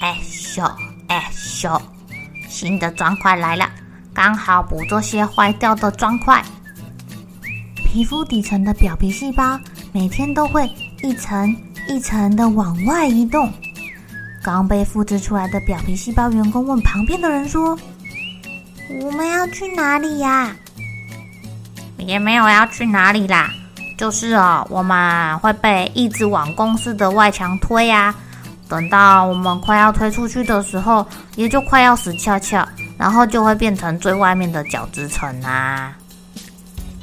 哎咻哎咻！新的砖块来了，刚好补这些坏掉的砖块。皮肤底层的表皮细胞每天都会一层一层的往外移动。刚被复制出来的表皮细胞员工问旁边的人说：“我们要去哪里呀？”也没有要去哪里啦，就是哦，我们会被一直往公司的外墙推呀。等到我们快要推出去的时候，也就快要死翘翘，然后就会变成最外面的角质层啊！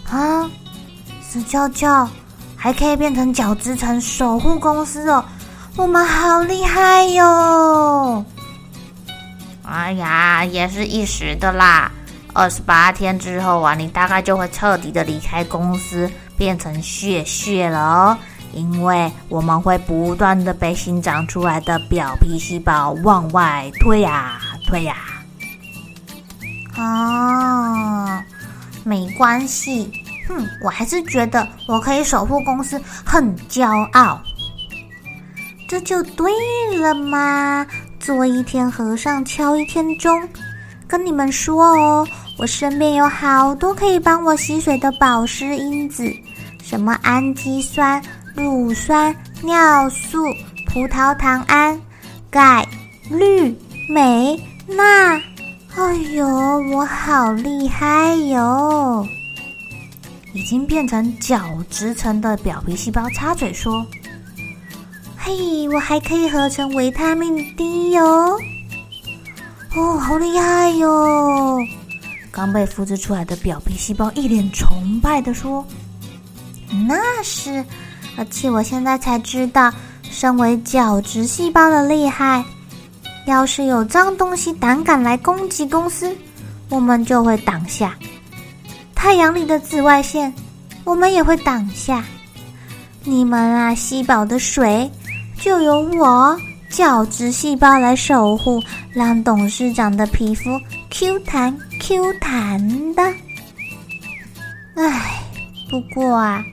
啊，死翘翘还可以变成角质层守护公司哦，我们好厉害哟！哎呀，也是一时的啦，二十八天之后啊，你大概就会彻底的离开公司，变成屑屑了哦。因为我们会不断的被新长出来的表皮细胞往外推呀推呀。哦，没关系，哼，我还是觉得我可以守护公司，很骄傲。这就对了嘛，做一天和尚敲一天钟。跟你们说哦，我身边有好多可以帮我吸水的保湿因子，什么氨基酸。乳酸、尿素、葡萄糖胺、钙、氯、镁、钠。哎呦，我好厉害哟！已经变成角质层的表皮细胞插嘴说：“嘿，我还可以合成维他命 D 哟！哦，好厉害哟！”刚被复制出来的表皮细胞一脸崇拜地说：“那是。”而且我现在才知道，身为角质细胞的厉害。要是有脏东西胆敢来攻击公司，我们就会挡下；太阳里的紫外线，我们也会挡下。你们啊，吸饱的水，就由我角质细胞来守护，让董事长的皮肤 Q 弹 Q 弹的。唉，不过啊。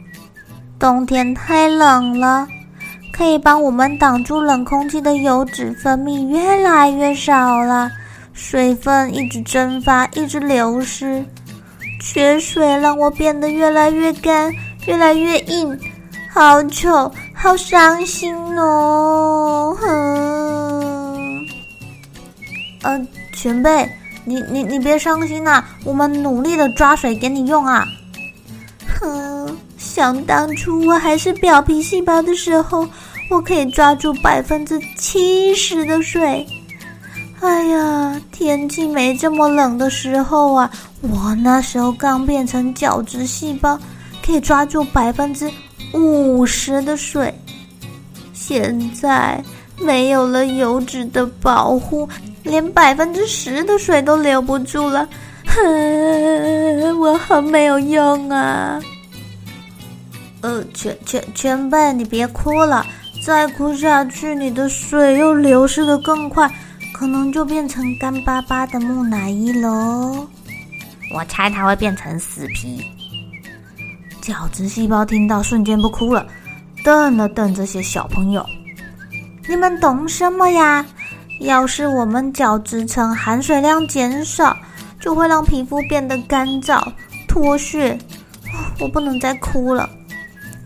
冬天太冷了，可以帮我们挡住冷空气的油脂分泌越来越少了，水分一直蒸发，一直流失，缺水让我变得越来越干，越来越硬，好丑，好伤心哦！哼，呃，前辈，你你你别伤心呐，我们努力的抓水给你用啊！想当初我还是表皮细胞的时候，我可以抓住百分之七十的水。哎呀，天气没这么冷的时候啊，我那时候刚变成角质细胞，可以抓住百分之五十的水。现在没有了油脂的保护，连百分之十的水都留不住了。哼，我好没有用啊！呃，前前前辈，你别哭了，再哭下去，你的水又流失的更快，可能就变成干巴巴的木乃伊喽。我猜它会变成死皮。角质细胞听到，瞬间不哭了，瞪了瞪这些小朋友：“你们懂什么呀？要是我们角质层含水量减少，就会让皮肤变得干燥脱屑。我不能再哭了。”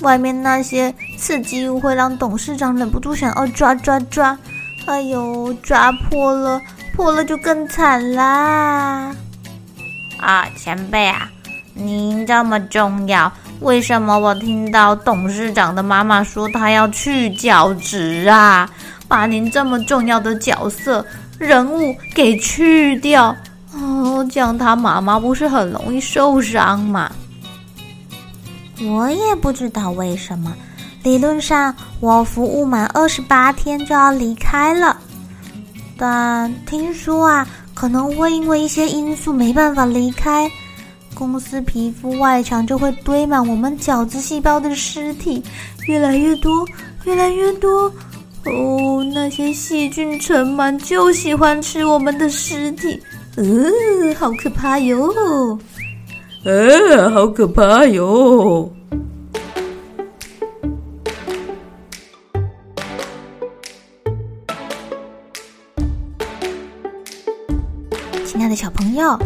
外面那些刺激物会让董事长忍不住想要抓抓抓，哎呦，抓破了，破了就更惨啦！啊，前辈啊，您这么重要，为什么我听到董事长的妈妈说她要去角质啊？把您这么重要的角色人物给去掉哦，这样他妈妈不是很容易受伤吗？我也不知道为什么。理论上，我服务满二十八天就要离开了，但听说啊，可能会因为一些因素没办法离开，公司皮肤外墙就会堆满我们角质细胞的尸体，越来越多，越来越多。哦，那些细菌尘螨就喜欢吃我们的尸体，呃，好可怕哟！呃，好可怕哟！亲爱的小朋友，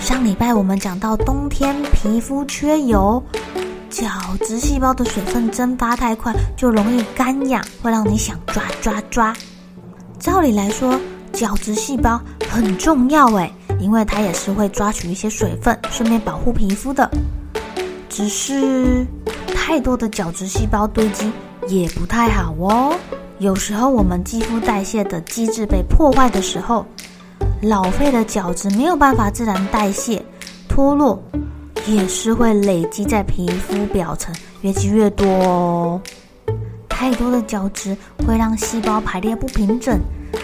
上礼拜我们讲到冬天皮肤缺油，角质细胞的水分蒸发太快，就容易干痒，会让你想抓抓抓。照理来说，角质细胞很重要哎，因为它也是会抓取一些水分，顺便保护皮肤的。只是太多的角质细胞堆积也不太好哦。有时候我们肌肤代谢的机制被破坏的时候，老废的角质没有办法自然代谢脱落，也是会累积在皮肤表层，越积越多哦。太多的角质会让细胞排列不平整，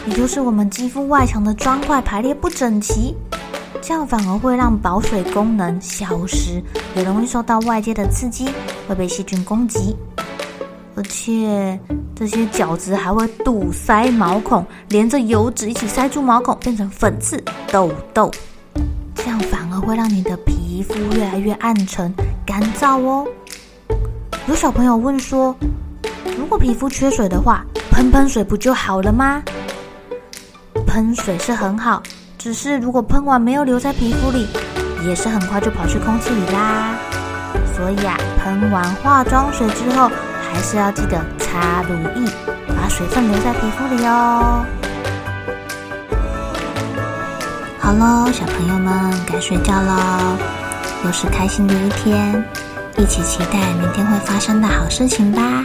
也就是我们肌肤外墙的砖块排列不整齐，这样反而会让保水功能消失，也容易受到外界的刺激，会被细菌攻击。而且这些角质还会堵塞毛孔，连着油脂一起塞住毛孔，变成粉刺、痘痘，这样反而会让你的皮肤越来越暗沉、干燥哦。有小朋友问说，如果皮肤缺水的话，喷喷水不就好了吗？喷水是很好，只是如果喷完没有留在皮肤里，也是很快就跑去空气里啦。所以啊，喷完化妆水之后，还是要记得擦乳液，把水分留在皮肤里哦。好喽，小朋友们该睡觉喽，又是开心的一天，一起期待明天会发生的好事情吧。